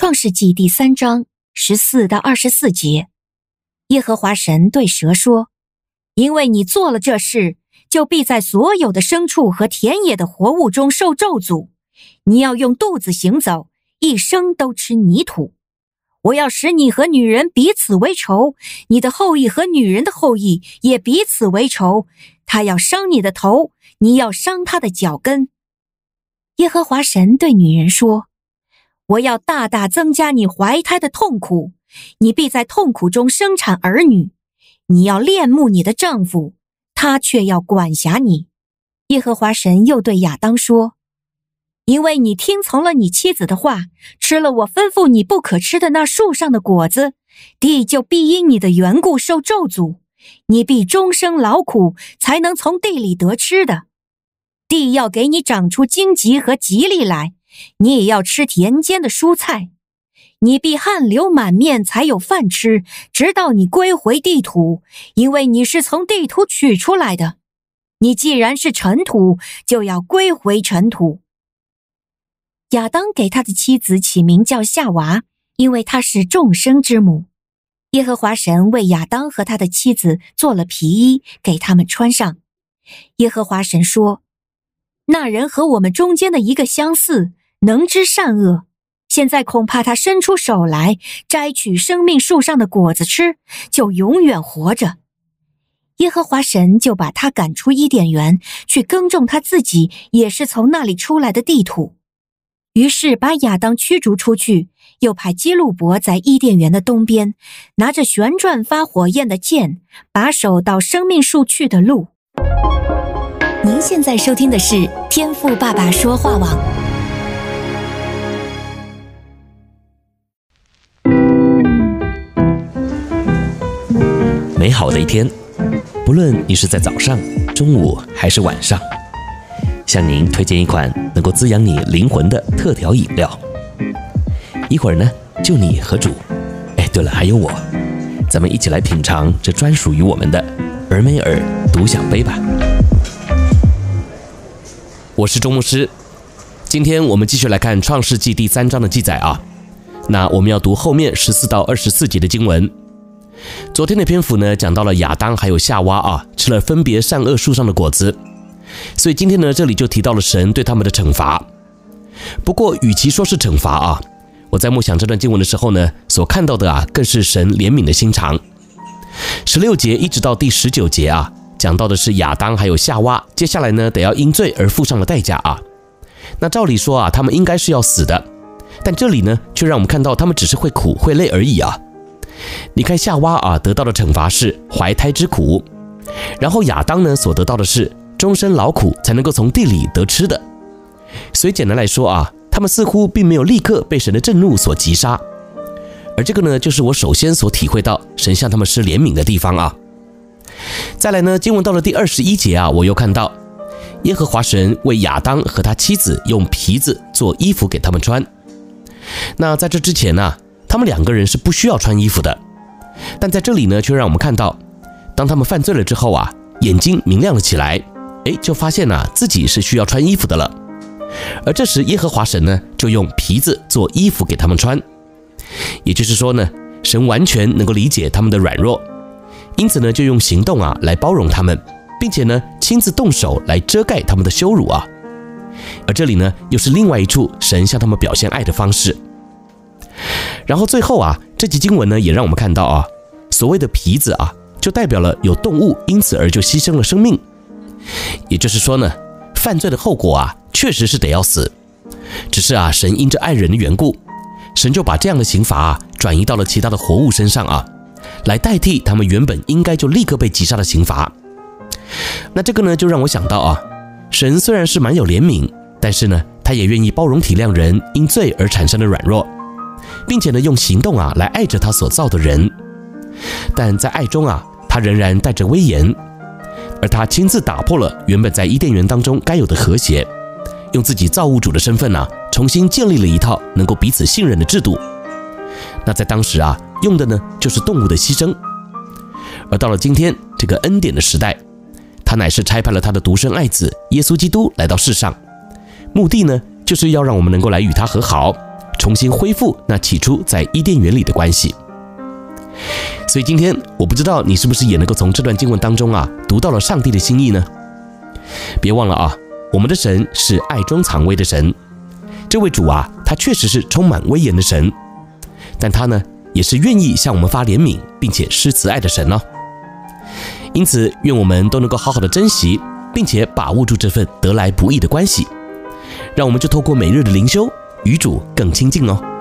创世纪第三章十四到二十四节，耶和华神对蛇说：“因为你做了这事，就必在所有的牲畜和田野的活物中受咒诅。你要用肚子行走，一生都吃泥土。我要使你和女人彼此为仇，你的后裔和女人的后裔也彼此为仇。他要伤你的头，你要伤他的脚跟。”耶和华神对女人说。我要大大增加你怀胎的痛苦，你必在痛苦中生产儿女。你要恋慕你的丈夫，他却要管辖你。耶和华神又对亚当说：“因为你听从了你妻子的话，吃了我吩咐你不可吃的那树上的果子，地就必因你的缘故受咒诅。你必终生劳苦，才能从地里得吃的。地要给你长出荆棘和蒺藜来。”你也要吃田间的蔬菜，你必汗流满面才有饭吃，直到你归回地土，因为你是从地土取出来的。你既然是尘土，就要归回尘土。亚当给他的妻子起名叫夏娃，因为她是众生之母。耶和华神为亚当和他的妻子做了皮衣，给他们穿上。耶和华神说：“那人和我们中间的一个相似。”能知善恶，现在恐怕他伸出手来摘取生命树上的果子吃，就永远活着。耶和华神就把他赶出伊甸园，去耕种他自己也是从那里出来的地土。于是把亚当驱逐出去，又派基路伯在伊甸园的东边，拿着旋转发火焰的剑，把守到生命树去的路。您现在收听的是天赋爸爸说话网。美好的一天，不论你是在早上、中午还是晚上，向您推荐一款能够滋养你灵魂的特调饮料。一会儿呢，就你和主，哎，对了，还有我，咱们一起来品尝这专属于我们的尔梅尔独享杯吧。我是周牧师，今天我们继续来看创世纪第三章的记载啊。那我们要读后面十四到二十四节的经文。昨天的篇幅呢，讲到了亚当还有夏娃啊，吃了分别善恶树上的果子，所以今天呢，这里就提到了神对他们的惩罚。不过，与其说是惩罚啊，我在默想这段经文的时候呢，所看到的啊，更是神怜悯的心肠。十六节一直到第十九节啊，讲到的是亚当还有夏娃，接下来呢，得要因罪而付上了代价啊。那照理说啊，他们应该是要死的，但这里呢，却让我们看到他们只是会苦会累而已啊。你看夏娃啊，得到的惩罚是怀胎之苦，然后亚当呢，所得到的是终身劳苦才能够从地里得吃的。所以简单来说啊，他们似乎并没有立刻被神的震怒所击杀，而这个呢，就是我首先所体会到神向他们施怜悯的地方啊。再来呢，经文到了第二十一节啊，我又看到耶和华神为亚当和他妻子用皮子做衣服给他们穿。那在这之前呢，他们两个人是不需要穿衣服的，但在这里呢，却让我们看到，当他们犯罪了之后啊，眼睛明亮了起来，哎，就发现呢，自己是需要穿衣服的了。而这时，耶和华神呢，就用皮子做衣服给他们穿，也就是说呢，神完全能够理解他们的软弱，因此呢，就用行动啊来包容他们，并且呢，亲自动手来遮盖他们的羞辱啊。而这里呢，又是另外一处神向他们表现爱的方式。然后最后啊，这集经文呢也让我们看到啊，所谓的皮子啊，就代表了有动物因此而就牺牲了生命。也就是说呢，犯罪的后果啊，确实是得要死。只是啊，神因着爱人的缘故，神就把这样的刑罚啊转移到了其他的活物身上啊，来代替他们原本应该就立刻被击杀的刑罚。那这个呢，就让我想到啊，神虽然是蛮有怜悯，但是呢，他也愿意包容体谅人因罪而产生的软弱。并且呢，用行动啊来爱着他所造的人，但在爱中啊，他仍然带着威严，而他亲自打破了原本在伊甸园当中该有的和谐，用自己造物主的身份呢，重新建立了一套能够彼此信任的制度。那在当时啊，用的呢就是动物的牺牲，而到了今天这个恩典的时代，他乃是差派了他的独生爱子耶稣基督来到世上，目的呢就是要让我们能够来与他和好。重新恢复那起初在伊甸园里的关系。所以今天我不知道你是不是也能够从这段经文当中啊读到了上帝的心意呢？别忘了啊，我们的神是爱中藏威的神，这位主啊，他确实是充满威严的神，但他呢也是愿意向我们发怜悯并且施慈爱的神哦。因此，愿我们都能够好好的珍惜并且把握住这份得来不易的关系，让我们就透过每日的灵修与主更亲近哦。